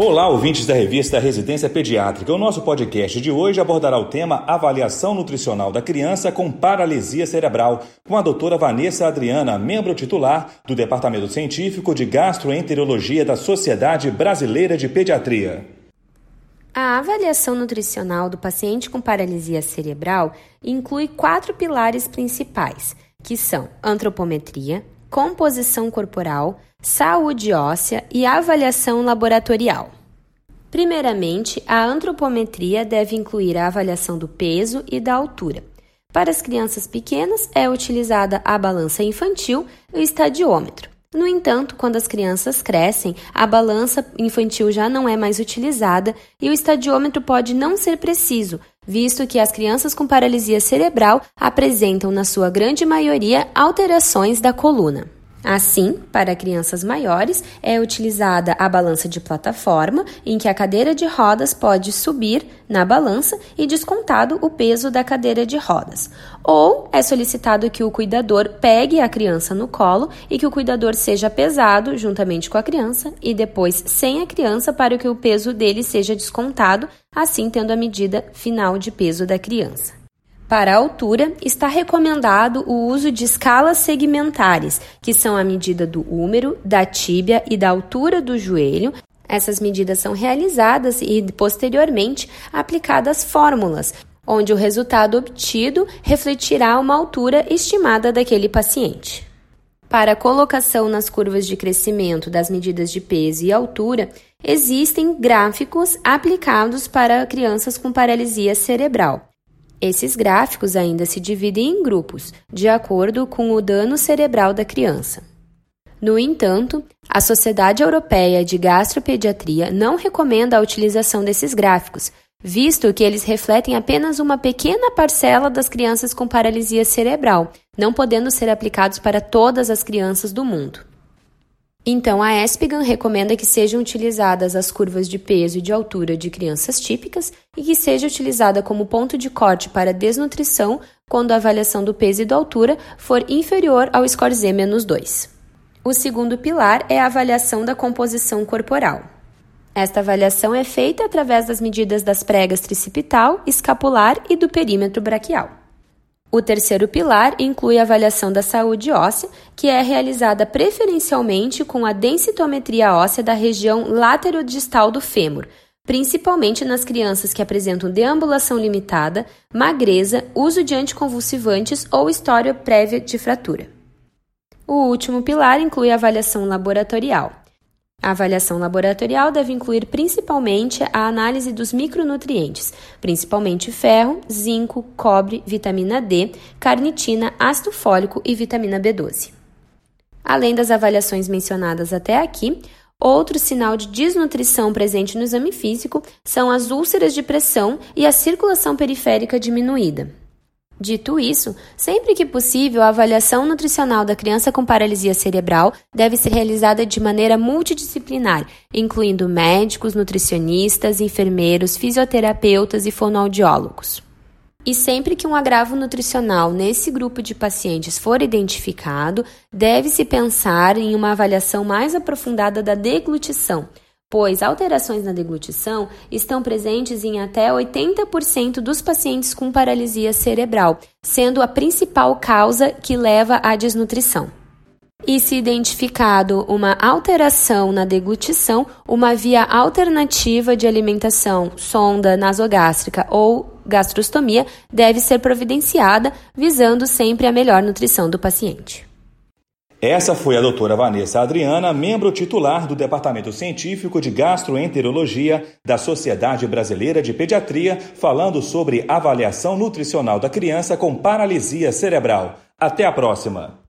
Olá, ouvintes da revista Residência Pediátrica. O nosso podcast de hoje abordará o tema Avaliação Nutricional da Criança com Paralisia Cerebral, com a doutora Vanessa Adriana, membro titular do Departamento Científico de Gastroenterologia da Sociedade Brasileira de Pediatria. A avaliação nutricional do paciente com paralisia cerebral inclui quatro pilares principais, que são antropometria, composição corporal, saúde óssea e avaliação laboratorial. Primeiramente, a antropometria deve incluir a avaliação do peso e da altura. Para as crianças pequenas, é utilizada a balança infantil e o estadiômetro. No entanto, quando as crianças crescem, a balança infantil já não é mais utilizada e o estadiômetro pode não ser preciso, visto que as crianças com paralisia cerebral apresentam, na sua grande maioria, alterações da coluna. Assim, para crianças maiores, é utilizada a balança de plataforma, em que a cadeira de rodas pode subir na balança e descontado o peso da cadeira de rodas. Ou é solicitado que o cuidador pegue a criança no colo e que o cuidador seja pesado juntamente com a criança e depois sem a criança para que o peso dele seja descontado, assim tendo a medida final de peso da criança. Para a altura, está recomendado o uso de escalas segmentares, que são a medida do húmero, da tíbia e da altura do joelho. Essas medidas são realizadas e, posteriormente, aplicadas fórmulas, onde o resultado obtido refletirá uma altura estimada daquele paciente. Para a colocação nas curvas de crescimento das medidas de peso e altura, existem gráficos aplicados para crianças com paralisia cerebral. Esses gráficos ainda se dividem em grupos, de acordo com o dano cerebral da criança. No entanto, a Sociedade Europeia de Gastropediatria não recomenda a utilização desses gráficos, visto que eles refletem apenas uma pequena parcela das crianças com paralisia cerebral, não podendo ser aplicados para todas as crianças do mundo. Então, a ESPGAN recomenda que sejam utilizadas as curvas de peso e de altura de crianças típicas e que seja utilizada como ponto de corte para desnutrição quando a avaliação do peso e da altura for inferior ao score Z-2. O segundo pilar é a avaliação da composição corporal. Esta avaliação é feita através das medidas das pregas tricipital, escapular e do perímetro braquial. O terceiro pilar inclui a avaliação da saúde óssea, que é realizada preferencialmente com a densitometria óssea da região laterodistal do fêmur, principalmente nas crianças que apresentam deambulação limitada, magreza, uso de anticonvulsivantes ou história prévia de fratura. O último pilar inclui a avaliação laboratorial. A avaliação laboratorial deve incluir principalmente a análise dos micronutrientes, principalmente ferro, zinco, cobre, vitamina D, carnitina, ácido fólico e vitamina B12. Além das avaliações mencionadas até aqui, outro sinal de desnutrição presente no exame físico são as úlceras de pressão e a circulação periférica diminuída. Dito isso, sempre que possível, a avaliação nutricional da criança com paralisia cerebral deve ser realizada de maneira multidisciplinar, incluindo médicos, nutricionistas, enfermeiros, fisioterapeutas e fonoaudiólogos. E sempre que um agravo nutricional nesse grupo de pacientes for identificado, deve-se pensar em uma avaliação mais aprofundada da deglutição pois alterações na deglutição estão presentes em até 80% dos pacientes com paralisia cerebral, sendo a principal causa que leva à desnutrição. E se identificado uma alteração na deglutição, uma via alternativa de alimentação, sonda nasogástrica ou gastrostomia, deve ser providenciada, visando sempre a melhor nutrição do paciente. Essa foi a doutora Vanessa Adriana, membro titular do Departamento Científico de Gastroenterologia da Sociedade Brasileira de Pediatria, falando sobre avaliação nutricional da criança com paralisia cerebral. Até a próxima!